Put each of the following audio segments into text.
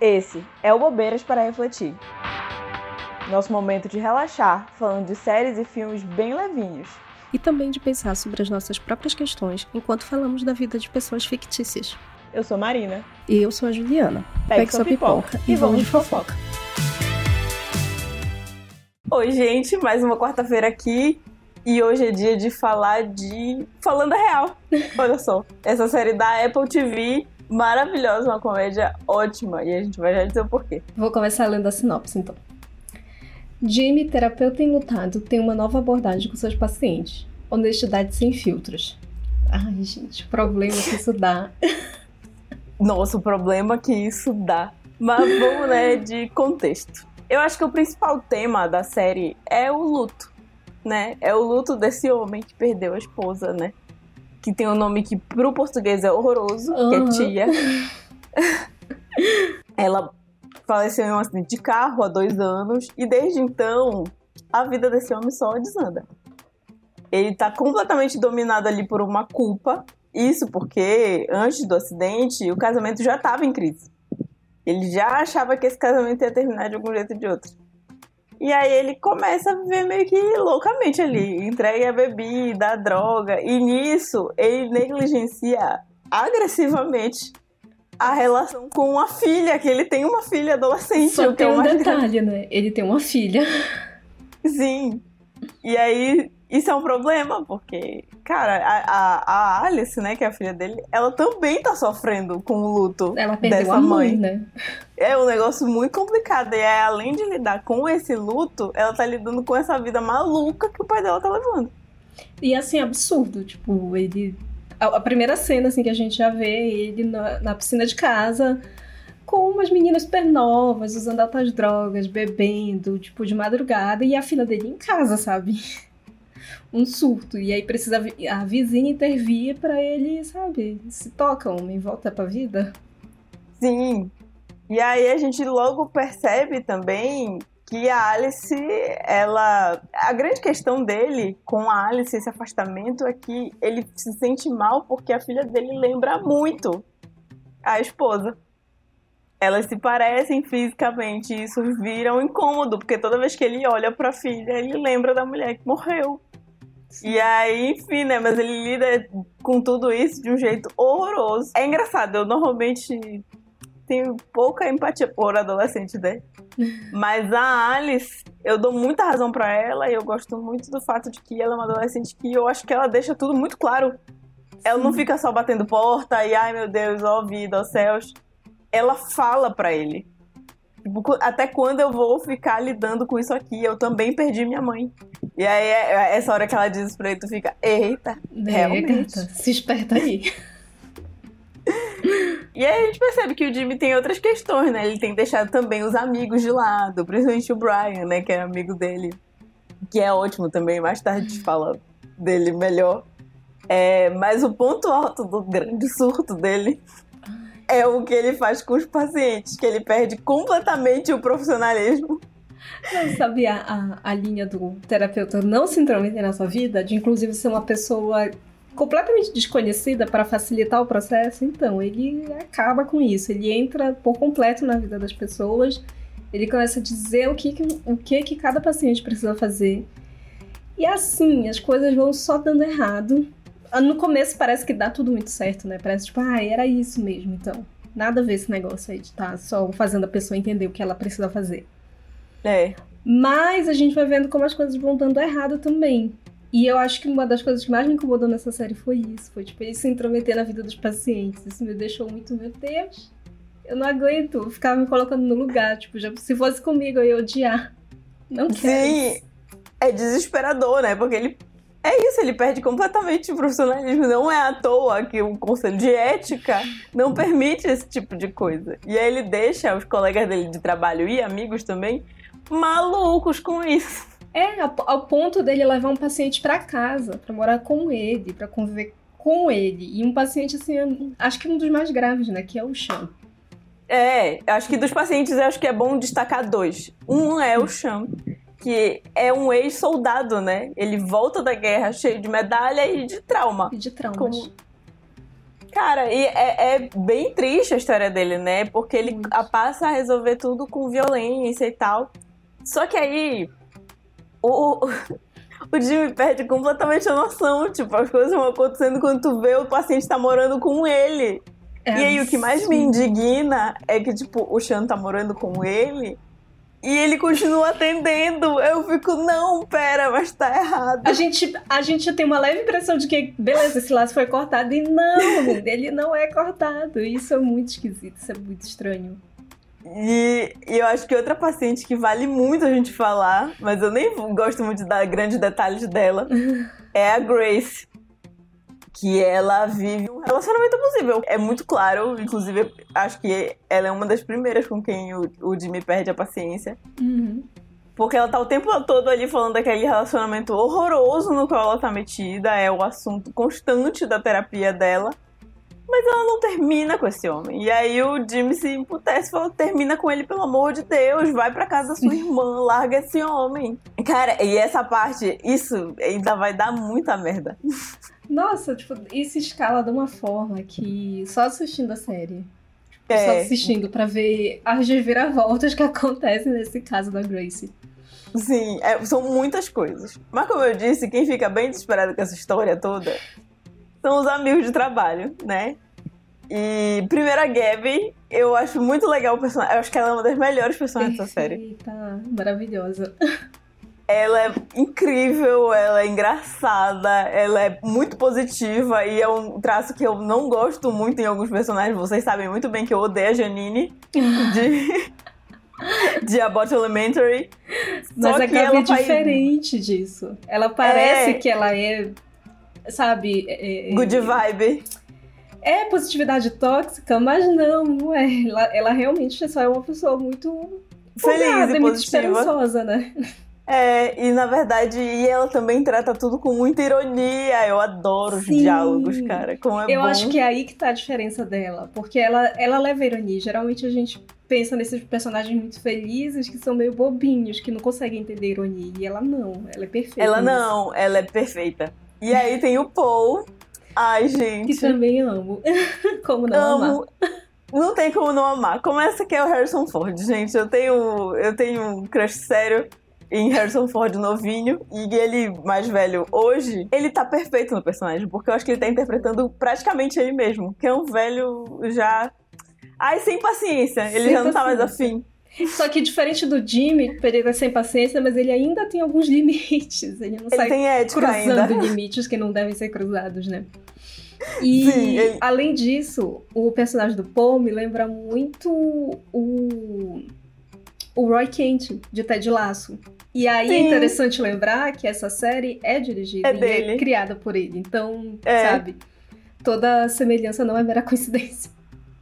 Esse é o Bobeiras para Refletir. Nosso momento de relaxar, falando de séries e filmes bem levinhos. E também de pensar sobre as nossas próprias questões enquanto falamos da vida de pessoas fictícias. Eu sou Marina. E eu sou a Juliana. Pegue, Pegue sua pipoca, pipoca e vamos de fofoca. Oi, gente, mais uma quarta-feira aqui. E hoje é dia de falar de. Falando a real. Olha só. Essa série da Apple TV maravilhosa, uma comédia ótima. E a gente vai já dizer o porquê. Vou começar lendo a sinopse, então. Jimmy, terapeuta enlutado, tem uma nova abordagem com seus pacientes. Honestidade sem filtros. Ai, gente, o problema que isso dá. Nossa, o problema que isso dá. Mas vamos, né, de contexto. Eu acho que o principal tema da série é o luto, né? É o luto desse homem que perdeu a esposa, né? Que tem um nome que pro português é horroroso, uhum. que é Tia. Ela faleceu em um acidente de carro há dois anos e desde então a vida desse homem só desanda. Ele tá completamente dominado ali por uma culpa. Isso porque antes do acidente o casamento já estava em crise. Ele já achava que esse casamento ia terminar de algum jeito ou de outro. E aí ele começa a viver meio que loucamente ali. Entrega a bebida, a droga. E nisso ele negligencia agressivamente a relação com a filha, que ele tem uma filha adolescente. Só tem um detalhe, né? Ele tem uma filha. Sim. E aí isso é um problema, porque, cara, a, a, a, Alice, né, que é a filha dele, ela também tá sofrendo com o luto ela dessa a mãe. mãe, né? É um negócio muito complicado. E aí, além de lidar com esse luto, ela tá lidando com essa vida maluca que o pai dela tá levando. E assim, absurdo. Tipo, ele. A, a primeira cena, assim, que a gente já vê ele na, na piscina de casa com umas meninas super novas, usando altas drogas, bebendo, tipo, de madrugada, e a filha dele em casa, sabe? Um surto. E aí precisa a vizinha intervir para ele, sabe, se toca, homem, volta pra vida. Sim. E aí a gente logo percebe também que a Alice, ela. A grande questão dele com a Alice, esse afastamento, é que ele se sente mal porque a filha dele lembra muito a esposa. Elas se parecem fisicamente, isso vira um incômodo, porque toda vez que ele olha para a filha, ele lembra da mulher que morreu. E aí, enfim, né? Mas ele lida com tudo isso de um jeito horroroso. É engraçado, eu normalmente tenho pouca empatia por adolescente, né? Mas a Alice, eu dou muita razão para ela e eu gosto muito do fato de que ela é uma adolescente que eu acho que ela deixa tudo muito claro. Sim. Ela não fica só batendo porta e ai meu Deus, ó vida, ó céus. Ela fala para ele. Tipo, até quando eu vou ficar lidando com isso aqui? Eu também perdi minha mãe. E aí, é, é essa hora que ela diz pra ele, tu fica, eita, é, realmente. Gata, se esperta aí. E aí a gente percebe que o Jimmy tem outras questões, né? Ele tem deixado também os amigos de lado, principalmente o Brian, né? Que é amigo dele. Que é ótimo também, mais tarde a gente fala dele melhor. É, mas o ponto alto do grande surto dele é o que ele faz com os pacientes, que ele perde completamente o profissionalismo. Não sabia a, a linha do terapeuta não se intrometer na sua vida, de inclusive ser uma pessoa completamente desconhecida para facilitar o processo, então ele acaba com isso. Ele entra por completo na vida das pessoas. Ele começa a dizer o que, o que, que cada paciente precisa fazer. E assim, as coisas vão só dando errado. No começo parece que dá tudo muito certo, né? Parece tipo, ah, era isso mesmo, então. Nada a ver esse negócio aí de estar tá só fazendo a pessoa entender o que ela precisa fazer. É. Mas a gente vai vendo como as coisas vão dando errado também. E eu acho que uma das coisas que mais me incomodou nessa série foi isso. Foi, tipo, ele se intrometer na vida dos pacientes. Isso me deixou muito, meu Deus, eu não aguento. ficar me colocando no lugar. Tipo, já, se fosse comigo, eu ia odiar. Não quero. Sim, é desesperador, né? Porque ele. É isso, ele perde completamente o profissionalismo. Não é à toa que o conselho de ética não permite esse tipo de coisa. E aí ele deixa os colegas dele de trabalho e amigos também malucos com isso. É, ao ponto dele levar um paciente para casa, para morar com ele, para conviver com ele. E um paciente, assim, acho que um dos mais graves, né? Que é o Cham. É, acho que dos pacientes, acho que é bom destacar dois. Um é o Cham, que é um ex-soldado, né? Ele volta da guerra cheio de medalha e de trauma. E de traumas. Como... Cara, e é, é, bem triste a história dele, né? Porque ele Muito. passa a resolver tudo com violência e tal. Só que aí o, o Jimmy perde completamente a noção. Tipo, as coisas vão acontecendo quando tu vê o paciente tá morando com ele. É e aí, o que mais me indigna é que, tipo, o Sean tá morando com ele e ele continua atendendo. Eu fico, não, pera, mas tá errado. A gente, a gente tem uma leve impressão de que, beleza, esse laço foi cortado. E não, ele não é cortado. Isso é muito esquisito, isso é muito estranho. E, e, eu acho que outra paciente que vale muito a gente falar, mas eu nem gosto muito de dar grandes detalhes dela, é a Grace que ela vive um relacionamento abusivo. É muito claro, inclusive, acho que ela é uma das primeiras com quem o, o Jimmy perde a paciência. Uhum. Porque ela tá o tempo todo ali falando daquele relacionamento horroroso no qual ela tá metida, é o assunto constante da terapia dela. Mas ela não termina com esse homem. E aí o Jimmy se emputece e fala: termina com ele, pelo amor de Deus, vai pra casa da sua irmã, larga esse homem. Cara, e essa parte, isso ainda vai dar muita merda. Nossa, tipo, isso escala de uma forma que só assistindo a série. Tipo, é. Só assistindo para ver as reviravoltas que acontecem nesse caso da Grace. Sim, é, são muitas coisas. Mas como eu disse, quem fica bem desesperado com essa história toda são os amigos de trabalho, né? E primeira Gabby, eu acho muito legal o personagem. Eu acho que ela é uma das melhores personagens da série. Maravilhosa. Ela é incrível, ela é engraçada, ela é muito positiva e é um traço que eu não gosto muito em alguns personagens. Vocês sabem muito bem que eu odeio a Janine de, de Abbott Elementary. Mas Só a Gabi é diferente disso. Ela parece é... que ela é, sabe... É, é... Good vibe. É positividade tóxica, mas não, é. Ela, ela realmente só é uma pessoa muito feliz e muito esperançosa, né? É, e na verdade, e ela também trata tudo com muita ironia. Eu adoro Sim. os diálogos, cara. Como é Eu bom. acho que é aí que tá a diferença dela. Porque ela, ela leva ironia. Geralmente a gente pensa nesses personagens muito felizes que são meio bobinhos, que não conseguem entender ironia. E ela não, ela é perfeita. Ela não, ela é perfeita. E aí tem o Paul. Ai, gente. Que também amo. como não amo. amar? Não tem como não amar. Começa que é o Harrison Ford, gente. Eu tenho, eu tenho um crush sério em Harrison Ford novinho e ele mais velho hoje, ele tá perfeito no personagem, porque eu acho que ele tá interpretando praticamente ele mesmo, que é um velho já. Ai, sem paciência, ele sem já não tá mais afim. Só que diferente do Jimmy, Pereira sem paciência, mas ele ainda tem alguns limites. Ele não ele sai tem ética cruzando ainda. limites que não devem ser cruzados, né? E Sim, ele... além disso, o personagem do Paul me lembra muito o o Roy Kent de Ted Lasso. E aí é Sim. é interessante lembrar que essa série é dirigida é e é criada por ele. Então, é. sabe, toda semelhança não é mera coincidência.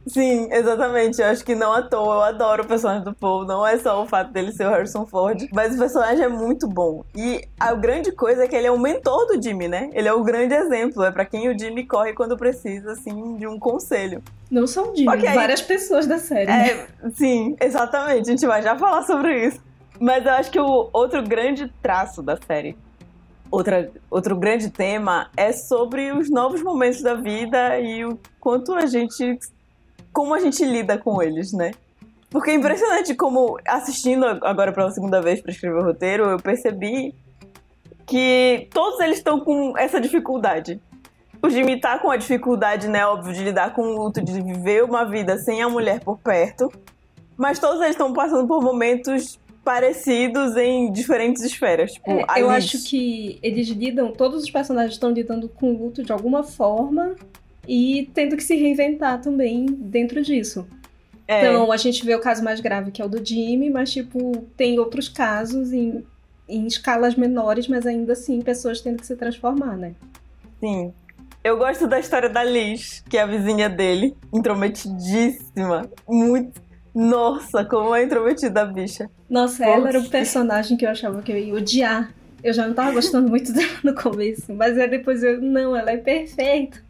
Sim, exatamente. Eu acho que não à toa. Eu adoro o personagem do Paul. Não é só o fato dele ser o Harrison Ford, mas o personagem é muito bom. E a grande coisa é que ele é o mentor do Jimmy, né? Ele é o grande exemplo. É para quem o Jimmy corre quando precisa, assim, de um conselho. Não só o Jimmy, okay. várias pessoas da série. É, né? Sim, exatamente. A gente vai já falar sobre isso. Mas eu acho que o outro grande traço da série, outra, outro grande tema, é sobre os novos momentos da vida e o quanto a gente. Como a gente lida com eles, né? Porque é impressionante como, assistindo agora pela segunda vez para escrever o roteiro, eu percebi que todos eles estão com essa dificuldade. O Jimmy tá com a dificuldade, né, óbvio, de lidar com o luto, de viver uma vida sem a mulher por perto. Mas todos eles estão passando por momentos parecidos em diferentes esferas. Tipo, é, eu acho que eles lidam, todos os personagens estão lidando com o luto de alguma forma e tendo que se reinventar também dentro disso. É. Então, a gente vê o caso mais grave, que é o do Jimmy, mas, tipo, tem outros casos em, em escalas menores, mas ainda assim, pessoas tendo que se transformar, né? Sim. Eu gosto da história da Liz, que é a vizinha dele, intrometidíssima, muito nossa, como é intrometida a bicha. Nossa, ela era o personagem que eu achava que eu ia odiar. Eu já não tava gostando muito dela no começo, mas aí depois eu, não, ela é perfeita.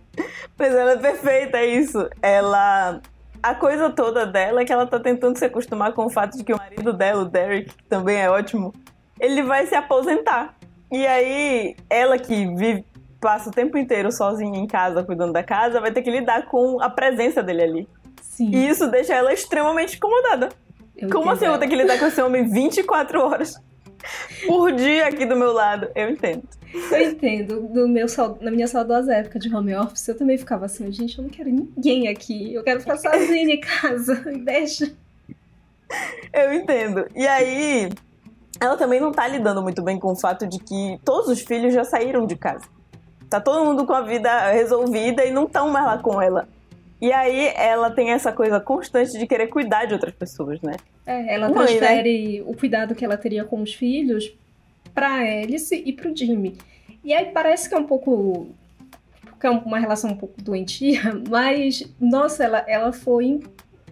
Pois ela é perfeita, é isso. Ela. A coisa toda dela é que ela tá tentando se acostumar com o fato de que o marido dela, o Derek, que também é ótimo, ele vai se aposentar. E aí, ela que vive passa o tempo inteiro sozinha em casa, cuidando da casa, vai ter que lidar com a presença dele ali. Sim. E isso deixa ela extremamente incomodada. eu Como assim eu vou ter que lidar com esse homem 24 horas por dia aqui do meu lado? Eu entendo. Eu entendo. No meu, na minha saudosa época de home office, eu também ficava assim, gente, eu não quero ninguém aqui. Eu quero ficar sozinha em casa. Me deixa. Eu entendo. E aí, ela também não tá lidando muito bem com o fato de que todos os filhos já saíram de casa. Tá todo mundo com a vida resolvida e não estão mais lá com ela. E aí ela tem essa coisa constante de querer cuidar de outras pessoas, né? É, ela Mãe, né? transfere o cuidado que ela teria com os filhos pra Alice e pro Jimmy. E aí parece que é um pouco. que é uma relação um pouco doentia, mas, nossa, ela, ela foi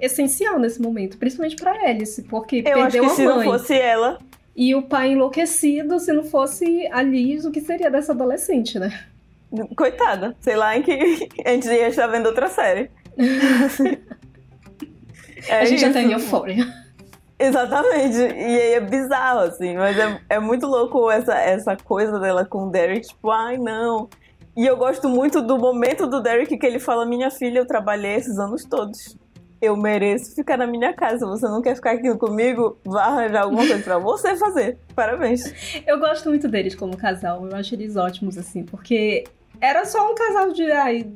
essencial nesse momento, principalmente pra Alice, porque Eu acho perdeu que a se mãe. não fosse ela, E o pai enlouquecido, se não fosse a Liz, o que seria dessa adolescente, né? Coitada, sei lá em que a gente ia estar vendo outra série. É a gente já isso. tá em euforia. Exatamente. E aí é bizarro, assim. Mas é, é muito louco essa, essa coisa dela com o Derek, tipo, ai, não. E eu gosto muito do momento do Derek que ele fala: Minha filha, eu trabalhei esses anos todos. Eu mereço ficar na minha casa. Você não quer ficar aqui comigo? Vá arranjar alguma coisa pra você fazer. Parabéns. Eu gosto muito deles como casal, eu acho eles ótimos, assim, porque era só um casal de ai,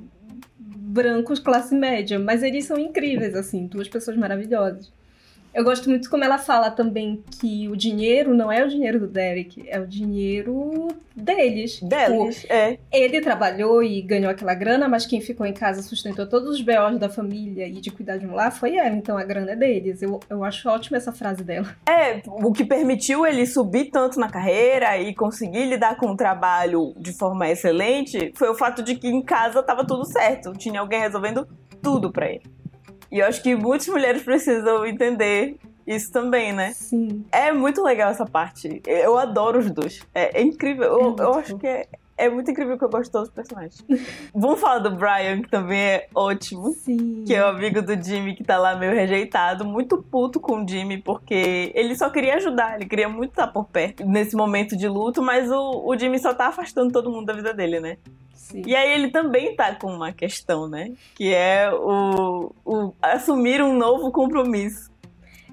brancos classe média, mas eles são incríveis, assim, duas pessoas maravilhosas. Eu gosto muito como ela fala também que o dinheiro não é o dinheiro do Derek, é o dinheiro deles. Tipo, Deles, é. ele trabalhou e ganhou aquela grana, mas quem ficou em casa sustentou todos os BOs da família e de cuidar de um lar foi ela, então a grana é deles. Eu, eu acho ótima essa frase dela. É, o que permitiu ele subir tanto na carreira e conseguir lidar com o trabalho de forma excelente foi o fato de que em casa tava tudo certo. Tinha alguém resolvendo tudo pra ele. E eu acho que muitas mulheres precisam entender isso também, né? Sim. É muito legal essa parte. Eu adoro os dois. É, é incrível. Eu, É muito eu acho que é, é muito incrível que eu gosto de todos os personagens. Vamos falar do Brian, que também é ótimo. Sim. Que é o amigo do Jimmy que tá lá meio rejeitado, muito puto com o Jimmy, porque ele só queria ajudar, ele queria muito estar por perto nesse momento de luto, mas o, o Jimmy só tá afastando todo mundo da vida dele, né? Sim. E aí ele também tá com uma questão, né? Que é o, o assumir um novo compromisso.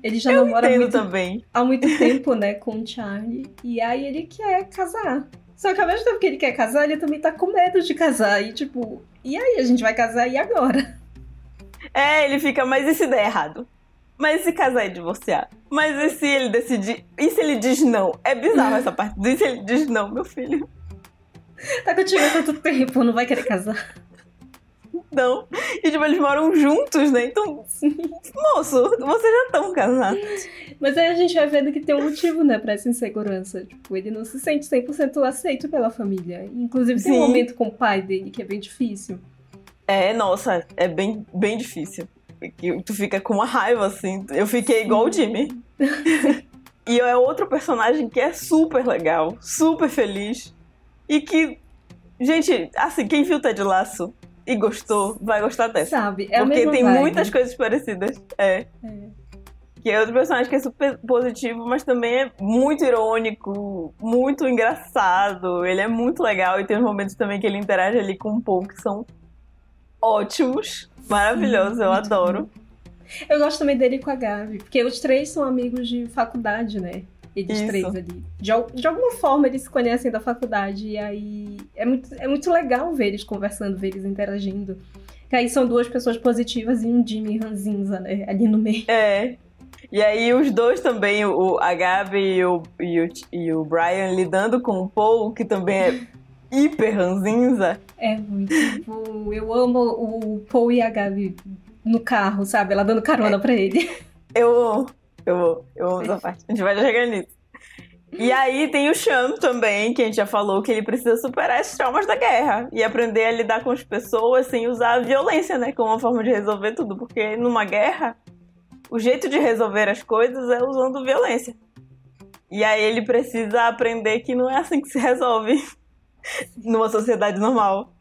Ele já Eu namora muito, também. há muito tempo, né, com o Charlie. E aí ele quer casar. Só que ao mesmo tempo que ele quer casar, ele também tá com medo de casar. E tipo, e aí, a gente vai casar e agora? É, ele fica, mas e se der errado? Mas e se casar e divorciar? Mas e se ele decidir? E se ele diz não? É bizarro essa parte. E se ele diz não, meu filho? Tá contigo há tanto tempo, não vai querer casar. Não. E tipo, eles moram juntos, né? Então, moço, vocês já estão casados. Mas aí a gente vai vendo que tem um motivo, né, pra essa insegurança. Tipo, ele não se sente 100% aceito pela família. Inclusive tem um Sim. momento com o pai dele que é bem difícil. É, nossa, é bem, bem difícil. Tu fica com uma raiva, assim. Eu fiquei igual o Jimmy. e é outro personagem que é super legal, super feliz. E que, gente, assim, quem viu Ted Laço e gostou, vai gostar dessa. Sabe? É Porque tem vibe. muitas coisas parecidas. É. É. Que é outro personagem que é super positivo, mas também é muito irônico, muito engraçado. Ele é muito legal e tem uns momentos também que ele interage ali com o Paul que são ótimos, maravilhosos, eu muito adoro. Eu gosto também dele com a Gabi, porque os três são amigos de faculdade, né? Eles Isso. três ali. De, de alguma forma eles se conhecem da faculdade, e aí é muito, é muito legal ver eles conversando, ver eles interagindo. Que aí são duas pessoas positivas e um Jimmy ranzinza, né? Ali no meio. É. E aí os dois também, o, a Gabi e o, e, o, e o Brian lidando com o Paul, que também é hiper ranzinza. É muito bom. Eu amo o Paul e a Gabi no carro, sabe? Ela dando carona pra ele. Eu, eu, eu amo essa parte. A gente vai chegar nisso. E aí tem o Cham também, que a gente já falou que ele precisa superar esses traumas da guerra e aprender a lidar com as pessoas sem usar a violência, né? Como uma forma de resolver tudo. Porque numa guerra, o jeito de resolver as coisas é usando violência. E aí ele precisa aprender que não é assim que se resolve numa sociedade normal.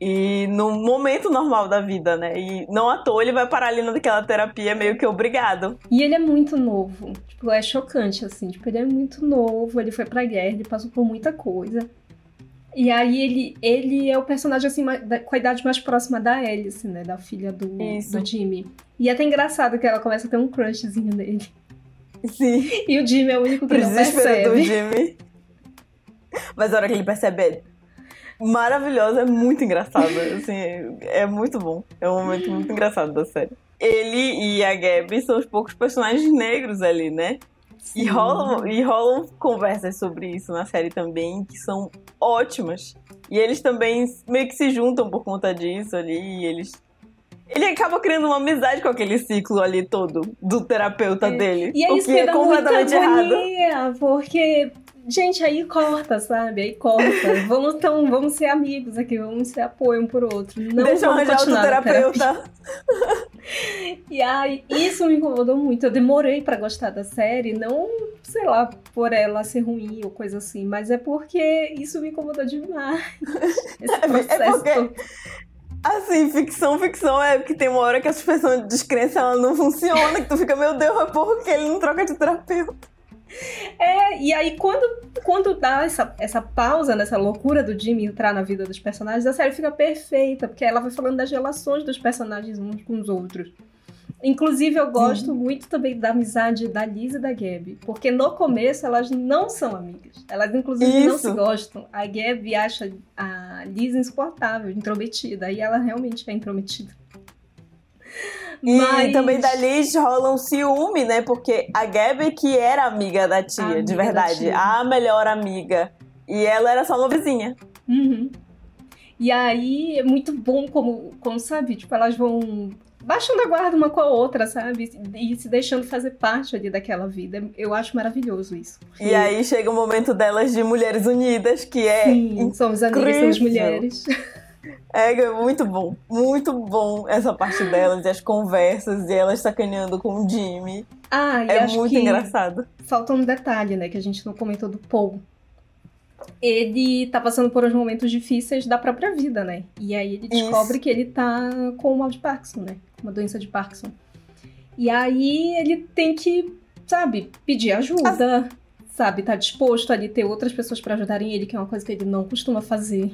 E no momento normal da vida, né? E não à toa ele vai parar ali naquela terapia meio que obrigado. E ele é muito novo. Tipo, é chocante, assim. Tipo, ele é muito novo, ele foi pra guerra, ele passou por muita coisa. E aí ele, ele é o personagem assim com a idade mais próxima da Alice, né? Da filha do, do Jimmy. E é até engraçado que ela começa a ter um crushzinho nele. Sim. E o Jimmy é o único que não percebe. do Jimmy. Mas a hora que ele percebe é maravilhosa, é muito engraçada. Assim, é muito bom. É um momento muito engraçado da série. Ele e a Gabby são os poucos personagens negros ali, né? E rolam, e rolam conversas sobre isso na série também, que são ótimas. E eles também meio que se juntam por conta disso ali. eles. Ele acaba criando uma amizade com aquele ciclo ali todo do terapeuta é. dele. E é isso que é completamente errado. Porque Gente, aí corta, sabe? Aí corta. vamos, então, vamos ser amigos aqui, vamos ser apoio um pro outro. Não Deixa eu arranjar outro terapeuta. e aí, isso me incomodou muito. Eu demorei para gostar da série, não, sei lá, por ela ser ruim ou coisa assim, mas é porque isso me incomodou demais. Esse processo. É porque... Assim, ficção, ficção é que tem uma hora que a suspensão de descrença ela não funciona, que tu fica, meu Deus, é porque ele não troca de terapeuta. É, e aí quando, quando dá essa, essa pausa nessa loucura do Jimmy entrar na vida dos personagens, a série fica perfeita, porque ela vai falando das relações dos personagens uns com os outros. Inclusive, eu gosto Sim. muito também da amizade da Liz e da Gabi, porque no começo elas não são amigas. Elas, inclusive, Isso. não se gostam. A Gabi acha a Liz insuportável, intrometida, e ela realmente é intrometida. E Mas... também da Liz rola um ciúme, né? Porque a Gabi que era amiga da tia, amiga de verdade. Tia. A melhor amiga. E ela era só uma vizinha. Uhum. E aí é muito bom como, como sabe, tipo, elas vão baixando a guarda uma com a outra, sabe? E se deixando fazer parte ali daquela vida. Eu acho maravilhoso isso. Porque... E aí chega o momento delas de Mulheres Unidas, que é. Sim, somos amigas, somos mulheres. É muito bom, muito bom essa parte delas, e as conversas, e elas sacaneando com o Jimmy. Ah, e é muito engraçado. Falta um detalhe, né, que a gente não comentou do Paul. Ele tá passando por uns momentos difíceis da própria vida, né? E aí ele descobre Isso. que ele tá com o mal de Parkinson, né? Uma doença de Parkinson. E aí ele tem que, sabe, pedir ajuda, sabe? Tá disposto ali ter outras pessoas para ajudarem ele, que é uma coisa que ele não costuma fazer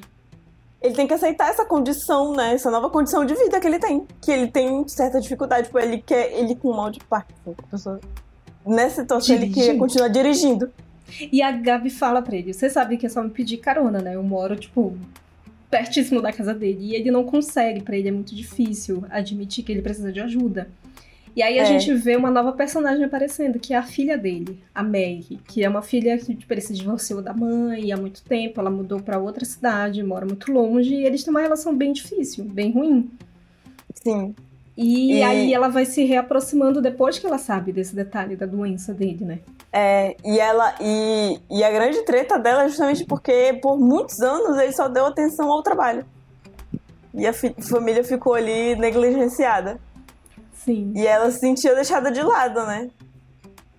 ele tem que aceitar essa condição, né? Essa nova condição de vida que ele tem. Que ele tem certa dificuldade, tipo, ele quer. Ele com mal de Parkinson, pessoa. Nessa situação, ele queria continuar dirigindo. E a Gabi fala pra ele: Você sabe que é só me pedir carona, né? Eu moro, tipo, pertíssimo da casa dele. E ele não consegue, para ele é muito difícil admitir que ele precisa de ajuda. E aí a é. gente vê uma nova personagem aparecendo, que é a filha dele, a Meg, que é uma filha que tipo, ele se divorciou da mãe há muito tempo, ela mudou para outra cidade, mora muito longe, e eles têm uma relação bem difícil, bem ruim. Sim. E, aí ela vai se reaproximando depois que ela sabe desse detalhe da doença dele, né? É, e ela e, e a grande treta dela é justamente porque por muitos anos ele só deu atenção ao trabalho. E a família ficou ali negligenciada. Sim. E ela se sentia deixada de lado, né?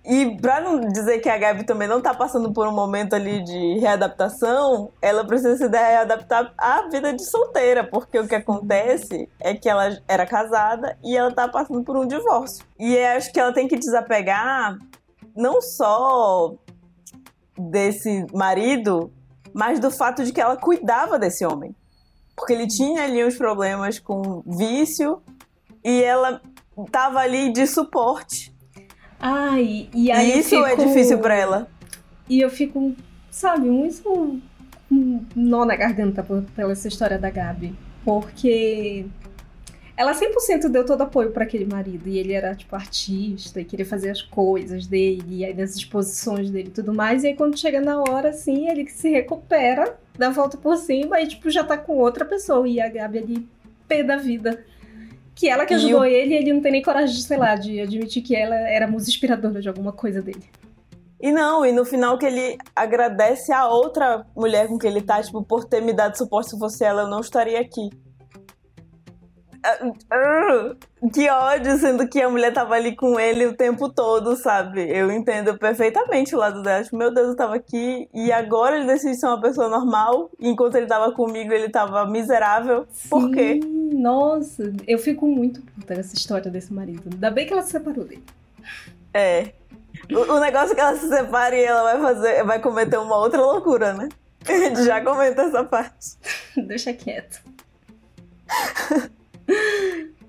E pra não dizer que a Gabi também não tá passando por um momento ali de readaptação, ela precisa se readaptar à vida de solteira, porque o que acontece é que ela era casada e ela tá passando por um divórcio. E acho que ela tem que desapegar não só desse marido, mas do fato de que ela cuidava desse homem. Porque ele tinha ali uns problemas com vício e ela tava ali de suporte. Ai, e aí. E isso é fico... é difícil para ela. E eu fico, sabe, muito um nó na garganta por, pela essa história da Gabi. Porque ela 100% deu todo apoio para aquele marido. E ele era, tipo, artista e queria fazer as coisas dele, e aí nas exposições dele e tudo mais. E aí quando chega na hora, assim, ele se recupera, dá a volta por cima e, tipo, já tá com outra pessoa. E a Gabi ali, pé da vida que ela que ajudou ele e ele não tem nem coragem, de, sei lá, de admitir que ela era musa inspiradora de alguma coisa dele. E não, e no final que ele agradece a outra mulher com que ele tá, tipo, por ter me dado suporte, se fosse ela, eu não estaria aqui. Que ódio, sendo que a mulher tava ali com ele o tempo todo, sabe? Eu entendo perfeitamente o lado dela. Tipo, meu Deus, eu tava aqui e agora ele decide ser uma pessoa normal. Enquanto ele tava comigo, ele tava miserável. Sim, Por quê? Nossa, eu fico muito puta nessa história desse marido. Ainda bem que ela se separou dele. É. O, o negócio é que ela se separe e ela vai fazer, vai cometer uma outra loucura, né? A gente já comenta essa parte. Deixa quieto.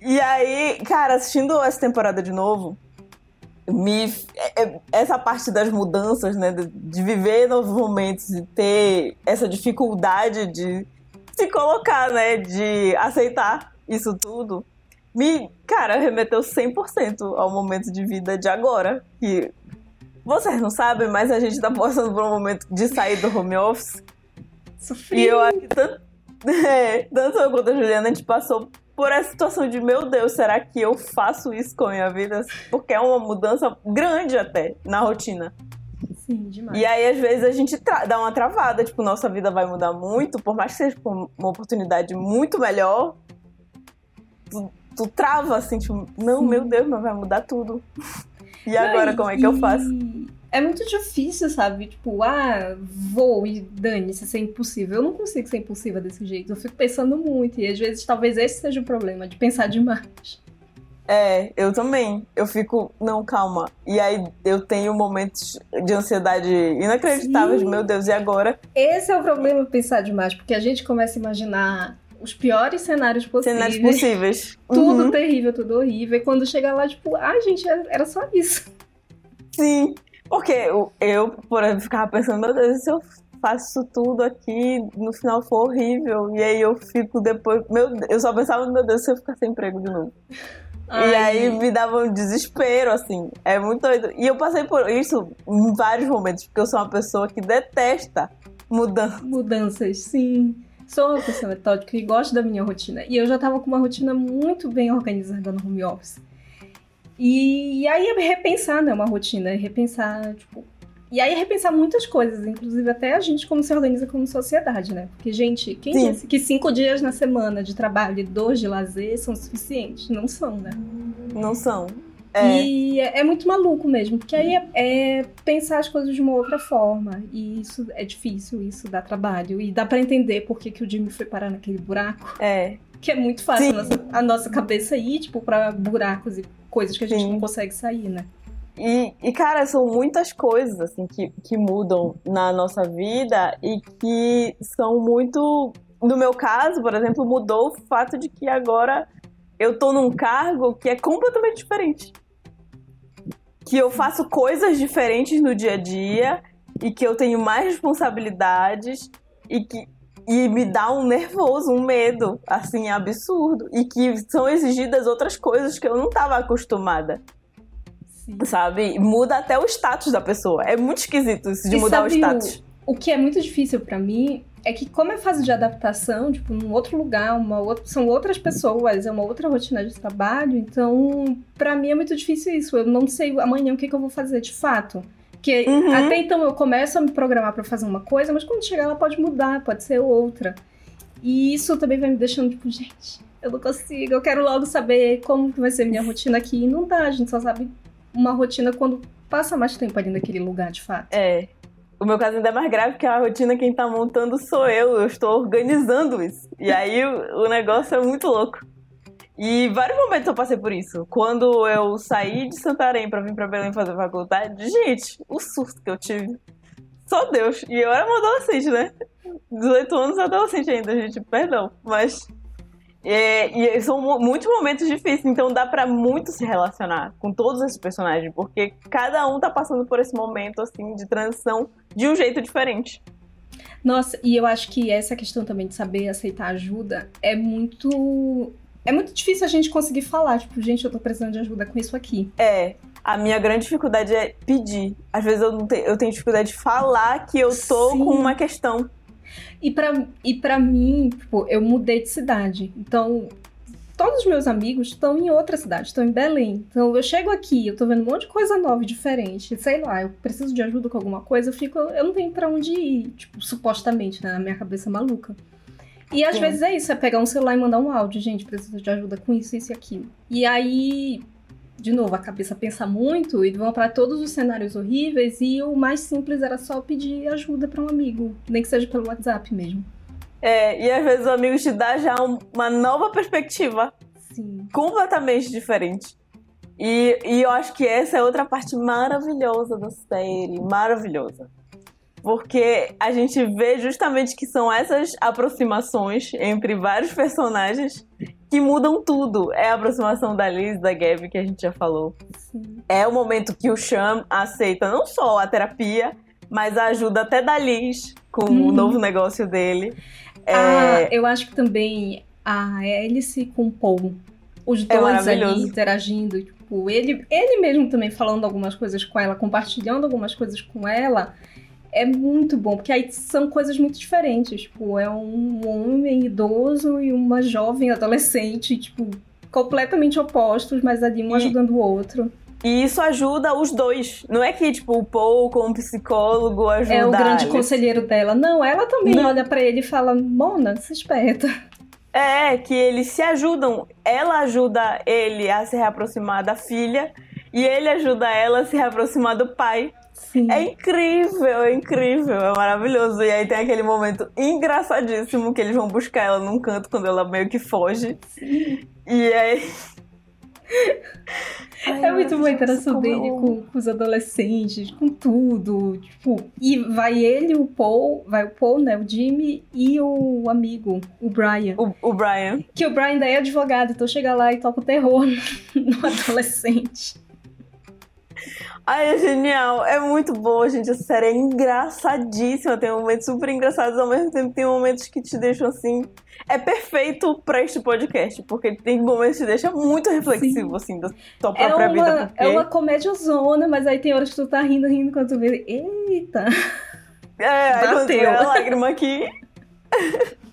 E aí, cara, assistindo essa temporada de novo, me é, é, essa parte das mudanças, né, de viver novos momentos e ter essa dificuldade de se colocar, né, de aceitar isso tudo, me, cara, remeteu 100% ao momento de vida de agora, que vocês não sabem, mas a gente tá passando por um momento de sair do home office. Sofri. E eu acho que tanto, é, tanto eu quanto a Juliana, a gente passou por essa situação de, meu Deus, será que eu faço isso com a minha vida? Porque é uma mudança grande até na rotina. Sim, demais. E aí, às vezes, a gente dá uma travada, tipo, nossa vida vai mudar muito, por mais que seja uma oportunidade muito melhor, tu, tu trava assim, tipo, não, Sim. meu Deus, mas vai mudar tudo. E agora, como é que eu faço? É muito difícil, sabe? Tipo, ah, vou e dane-se, isso é impossível. Eu não consigo ser impulsiva desse jeito. Eu fico pensando muito. E às vezes talvez esse seja o problema, de pensar demais. É, eu também. Eu fico, não, calma. E aí eu tenho momentos de ansiedade inacreditáveis, Sim. meu Deus, e agora? Esse é o problema pensar demais, porque a gente começa a imaginar os piores cenários possíveis. Cenários possíveis. Tudo uhum. terrível, tudo horrível. E quando chega lá, tipo, ah, gente, era só isso. Sim. Porque eu, eu, por exemplo, ficava pensando, meu Deus, se eu faço tudo aqui, no final for horrível. E aí eu fico depois. Meu, eu só pensava, meu Deus, se eu ficar sem emprego de novo. Ai. E aí me dava um desespero, assim. É muito doido. E eu passei por isso em vários momentos, porque eu sou uma pessoa que detesta mudanças. Mudanças, sim. Sou uma pessoa metódica e gosto da minha rotina. E eu já tava com uma rotina muito bem organizada no home office. E, e aí é repensar, né, uma rotina, repensar, tipo, e aí repensar muitas coisas, inclusive até a gente como se organiza como sociedade, né? Porque, gente, quem Sim. disse que cinco dias na semana de trabalho e dois de lazer são suficientes? Não são, né? Não são. É. E é, é, muito maluco mesmo, porque aí é, é, pensar as coisas de uma outra forma. E isso é difícil, isso dá trabalho. E dá para entender por que, que o Jimmy foi parar naquele buraco. É. Que é muito fácil a nossa, a nossa, cabeça ir, tipo, pra buracos e coisas que a gente Sim. não consegue sair, né? E, e, cara, são muitas coisas, assim, que, que mudam na nossa vida e que são muito. No meu caso, por exemplo, mudou o fato de que agora eu tô num cargo que é completamente diferente. Que eu faço coisas diferentes no dia a dia e que eu tenho mais responsabilidades e que e me dá um nervoso, um medo, assim, absurdo. E que são exigidas outras coisas que eu não estava acostumada. Sim. Sabe? Muda até o status da pessoa. É muito esquisito isso de e mudar o status. O, o que é muito difícil para mim é que como é fase de adaptação, tipo, num outro lugar, uma outra, são outras pessoas, é uma outra rotina de trabalho, então para mim é muito difícil isso. Eu não sei amanhã o que, que eu vou fazer de fato. Que uhum. até então eu começo a me programar para fazer uma coisa, mas quando chegar ela pode mudar, pode ser outra. E isso também vai me deixando tipo, gente, eu não consigo, eu quero logo saber como vai ser minha rotina aqui. E não dá, a gente só sabe uma rotina quando passa mais tempo ali naquele lugar, de fato. É. O meu caso ainda é mais grave, porque a rotina quem tá montando sou eu, eu estou organizando isso. E aí o negócio é muito louco. E vários momentos eu passei por isso. Quando eu saí de Santarém para vir para Belém fazer faculdade, gente, o susto que eu tive. Só Deus. E eu era uma adolescente, né? 18 anos adolescente ainda, gente, perdão. Mas. É, e são muitos momentos difíceis, então dá para muito se relacionar com todos esses personagens, porque cada um tá passando por esse momento, assim, de transição de um jeito diferente. Nossa, e eu acho que essa questão também de saber aceitar ajuda é muito é muito difícil a gente conseguir falar, tipo, gente, eu tô precisando de ajuda com isso aqui. É. A minha grande dificuldade é pedir. Às vezes eu, não tenho, eu tenho dificuldade de falar que eu tô Sim. com uma questão. E pra, e pra mim, tipo, eu mudei de cidade. Então, todos os meus amigos estão em outra cidade, estão em Belém. Então eu chego aqui, eu tô vendo um monte de coisa nova, diferente. Sei lá, eu preciso de ajuda com alguma coisa, eu fico, eu não tenho para onde ir, tipo, supostamente, né, na minha cabeça maluca. E às Sim. vezes é isso, é pegar um celular e mandar um áudio, gente, preciso de ajuda com isso, isso e aquilo. E aí, de novo, a cabeça pensa muito e vão para todos os cenários horríveis e o mais simples era só pedir ajuda para um amigo, nem que seja pelo WhatsApp mesmo. É, e às vezes o amigo te dá já uma nova perspectiva. Sim. Completamente diferente. E, e eu acho que essa é outra parte maravilhosa da série. Maravilhosa. Porque a gente vê justamente que são essas aproximações entre vários personagens que mudam tudo. É a aproximação da Liz, da Gabi, que a gente já falou. Sim. É o momento que o Sham aceita não só a terapia, mas a ajuda até da Liz com o uhum. novo negócio dele. Ah, é... eu acho que também a Alice com o Paul, os é dois é ali interagindo, tipo, ele, ele mesmo também falando algumas coisas com ela, compartilhando algumas coisas com ela, é muito bom, porque aí são coisas muito diferentes. Tipo, é um homem idoso e uma jovem adolescente, tipo, completamente opostos, mas ali um e, ajudando o outro. E isso ajuda os dois. Não é que, tipo, o Paul, como psicólogo, ajuda. É o grande conselheiro dela. Não, ela também Não. olha para ele e fala: Mona, se esperta. É, que eles se ajudam. Ela ajuda ele a se reaproximar da filha e ele ajuda ela a se reaproximar do pai. Sim. É incrível, é incrível, é maravilhoso. E aí tem aquele momento engraçadíssimo que eles vão buscar ela num canto quando ela meio que foge. Sim. E aí. Ai, é muito bom a interação dele com, com, os adolescentes, com tudo. Tipo, e vai ele, o Paul, vai o Paul, né? O Jimmy e o amigo, o Brian. O, o Brian. Que o Brian daí é advogado, então chega lá e toca o terror no adolescente. Ai, é genial. É muito boa, gente. A série é engraçadíssima. Tem momentos super engraçados, ao mesmo tempo tem momentos que te deixam assim. É perfeito pra este podcast, porque tem momentos que te deixam muito reflexivo, Sim. assim, da tua é própria é uma, vida. Porque... É uma comédia zona, mas aí tem horas que tu tá rindo, rindo, quando tu vê. Eita! É, aí Bateu. quando tu vê a lágrima aqui.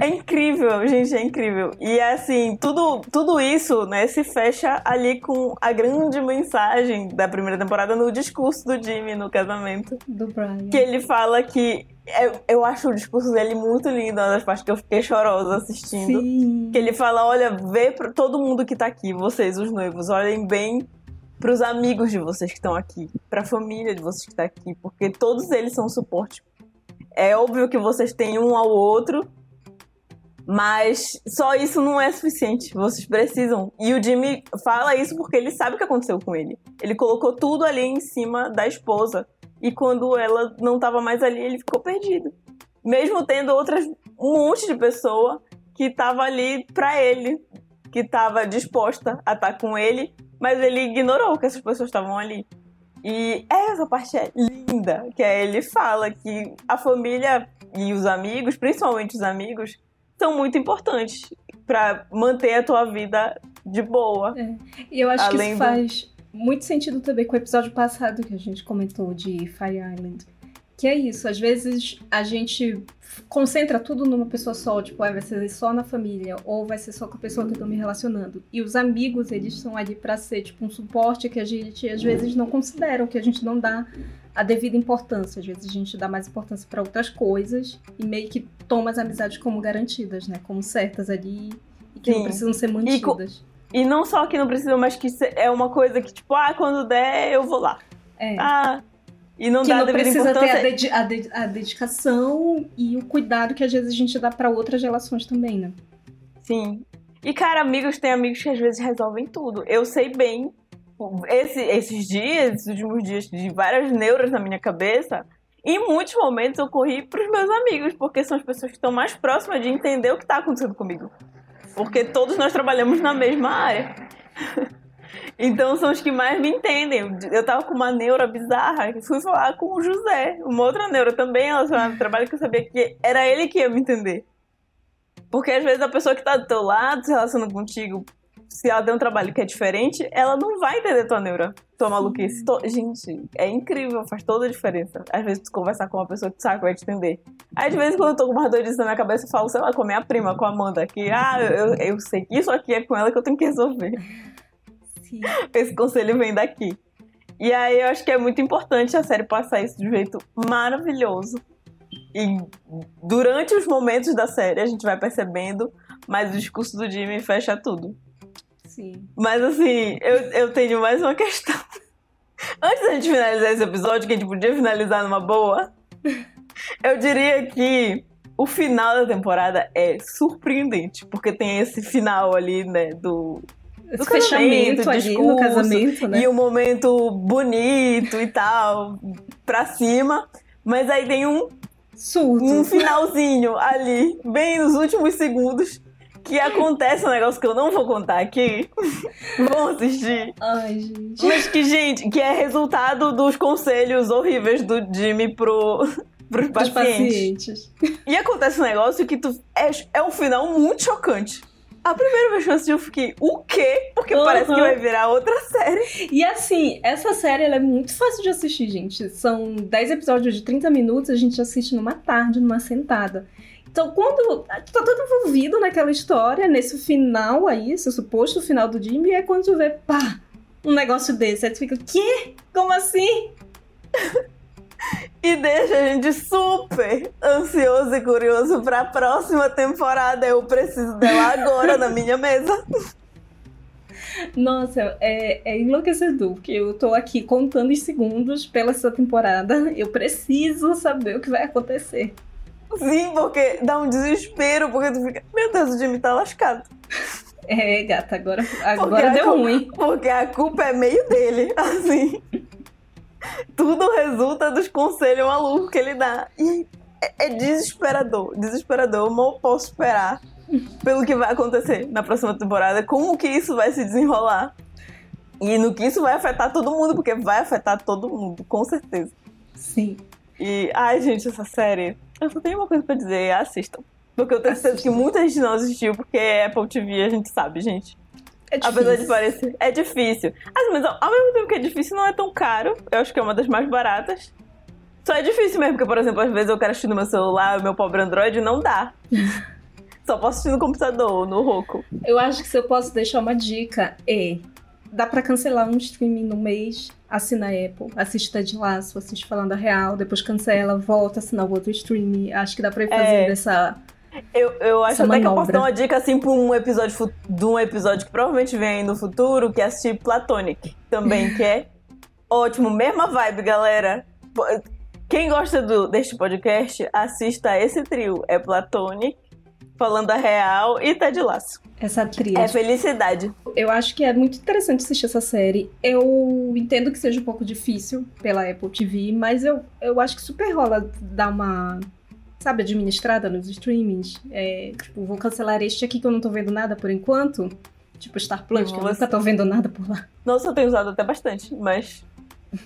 É incrível, gente, é incrível. E assim, tudo, tudo isso, né, se fecha ali com a grande mensagem da primeira temporada no discurso do Jimmy no casamento. Do Brian. Que ele fala que. Eu, eu acho o discurso dele muito lindo, uma das partes que eu fiquei chorosa assistindo. Sim. Que ele fala: olha, vê pra todo mundo que tá aqui, vocês, os noivos, olhem bem para os amigos de vocês que estão aqui, para a família de vocês que está aqui, porque todos eles são suporte. É óbvio que vocês têm um ao outro, mas só isso não é suficiente. Vocês precisam. E o Jimmy fala isso porque ele sabe o que aconteceu com ele. Ele colocou tudo ali em cima da esposa. E quando ela não estava mais ali, ele ficou perdido. Mesmo tendo outras um monte de pessoa que estava ali para ele, que estava disposta a estar com ele, mas ele ignorou que essas pessoas estavam ali. E essa parte é linda, que é ele fala que a família e os amigos, principalmente os amigos, são muito importantes para manter a tua vida de boa. É. E eu acho que isso do... faz muito sentido também com o episódio passado que a gente comentou de Fire Island. Que é isso, às vezes a gente concentra tudo numa pessoa só, tipo, ah, vai ser só na família, ou vai ser só com a pessoa que eu tô me relacionando. E os amigos, eles estão ali para ser, tipo, um suporte que a gente às vezes não considera, que a gente não dá a devida importância. Às vezes a gente dá mais importância para outras coisas e meio que toma as amizades como garantidas, né? Como certas ali e que Sim. não precisam ser mantidas. E, e, não só que não precisam, mas que é uma coisa que, tipo, ah, quando der, eu vou lá. É. Ah, e não que dá não precisa ter a, dedi a, de a, dedicação e o cuidado que às vezes a gente dá para outras relações também, né? Sim. E, cara, amigos, tem amigos que às vezes resolvem tudo. Eu sei bem esse, esses dias, esses últimos dias de várias neuras na minha cabeça, em muitos momentos eu corri para os meus amigos, porque são as pessoas que estão mais próximas de entender o que está acontecendo comigo. Porque todos nós trabalhamos na mesma área. então são os que mais me entendem. Eu tava com uma neura bizarra, fui falar com o José, uma outra neura também relacionada ao trabalho, que eu sabia que era ele que ia me entender. Porque às vezes a pessoa que está do teu lado se relaciona contigo se ela der um trabalho que é diferente, ela não vai entender tua neura, tua maluquice. Gente, é incrível, faz toda a diferença. Às vezes tu conversar com uma pessoa que tu sabe que vai te entender. Às vezes, quando eu tô com uma doidice na minha cabeça, eu falo, sei lá, com a minha prima, com a Amanda, que, ah, eu, eu sei que isso aqui é com ela que eu tenho que resolver. Sim. Esse conselho vem daqui. E aí, eu acho que é muito importante a série passar isso de um jeito maravilhoso. E durante os momentos da série, a gente vai percebendo, mas o discurso do Jimmy fecha tudo. Sim. Mas assim, eu, eu tenho mais uma questão. Antes da gente finalizar esse episódio, que a gente podia finalizar numa boa, eu diria que o final da temporada é surpreendente, porque tem esse final ali, né, do do fechamento ali discurso, no casamento, né? E o momento bonito e tal, pra cima. Mas aí tem um, Surto. um finalzinho ali, bem nos últimos segundos, que acontece um negócio que eu não vou contar aqui. Vão assistir. Ai, gente. Mas que, gente, que é resultado dos conselhos horríveis do Jimmy pro, pros pacientes. pacientes. E acontece um negócio que tu, é, é um final muito chocante. A primeira vez que eu assisti, eu fiquei, o quê? Porque Uhum. parece que vai virar outra série. E assim, essa série é muito fácil de assistir, gente. São 10 episódios de 30 minutos, a gente assiste numa tarde, numa sentada. Então, quando tá todo envolvido naquela história, nesse final aí, esse suposto final do Jimmy, é quando tu vê, pá, um negócio desse. Aí tu fica, quê? Como assim? E deixa a gente super ansioso e curioso pra próxima temporada. Eu preciso dela agora na minha mesa. Nossa, é, é enlouquecedor, porque eu tô aqui contando os segundos pela essa temporada. Eu preciso saber o que vai acontecer. Sim, porque dá um desespero, porque tu fica, meu Deus, o Jimmy tá lascado. É, gata, agora, agora deu culpa- ruim. Porque a culpa é meio dele, assim. Tudo resulta dos conselhos malucos que ele dá. E é, é desesperador, desesperador. Eu mal posso esperar pelo que vai acontecer na próxima temporada, como que isso vai se desenrolar. E no que isso vai afetar todo mundo, porque vai afetar todo mundo, com certeza. Sim. E, ai, gente, essa série. Eu só tenho uma coisa pra dizer: assistam. Porque eu tenho certeza que muita gente não assistiu, porque é Apple TV, a gente sabe, gente. É Apesar de parecer. É difícil. Assim, mas ao ao mesmo tempo que é difícil, não é tão caro. Eu acho que é uma das mais baratas. Só é difícil mesmo, porque, por exemplo, às vezes eu quero assistir no meu celular, o meu pobre Android, não dá. Só posso assistir no computador, no Roku. Eu acho que se eu posso deixar uma dica é dá pra cancelar um streaming no mês, assina a Apple, assiste Ted Laço, assiste Falando a Real, depois cancela, volta, assina o outro streaming. Acho que dá pra ir fazendo É. essa. Eu, eu acho Essa até que eu posso manobra. dar uma dica assim pra um episódio de um episódio que provavelmente vem aí no futuro, que é assistir Platonic também, que é ótimo. Mesma vibe, galera. Quem gosta do, deste podcast, assista esse trio. É Platonic, Falando a Real e Ted Laço. Essa É tríade. felicidade. Eu acho que é muito interessante assistir essa série. Eu entendo que seja um pouco difícil pela Apple TV, mas eu, eu acho que super rola dar uma, sabe, administrada nos streamings. É, tipo, vou cancelar este aqui que eu não tô vendo nada por enquanto. Tipo Star Plus, que eu nunca tô vendo nada por lá. Nossa, eu tenho usado até bastante, mas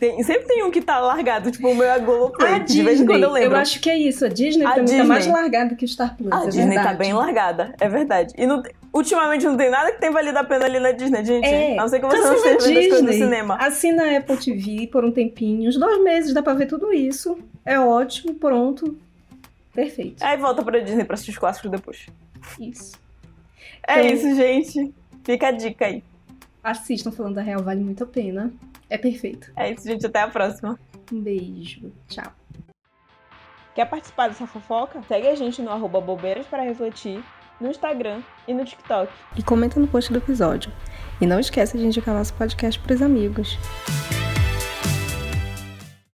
tem- sempre tem um que tá largado, tipo o meu é Globoplay. A de vez em quando eu Disney, lembro. acho que é isso. A Disney A mim tá Disney. mais largada que o Star Plus. A é Disney tá verdade. bem largada, é verdade. E não- ultimamente não tem nada que tem valido a pena ali na Disney, gente. É, a não ser que você não cancela esteja vendo as coisas no Disney. cinema. Assina a Apple TV por um tempinho. Uns dois meses dá pra ver tudo isso. É ótimo, pronto. Perfeito. Aí volta pra Disney pra assistir os clássicos depois. Isso. É Então- isso, gente. Fica a dica aí. Assistam Falando da Real, vale muito a pena. É perfeito. É isso, gente. Até a próxima. Um beijo. Tchau. Quer participar dessa fofoca? Segue a gente no arroba bobeiras para refletir, no Instagram e no TikTok. E comenta no post do episódio. E não esqueça de indicar nosso podcast pros amigos.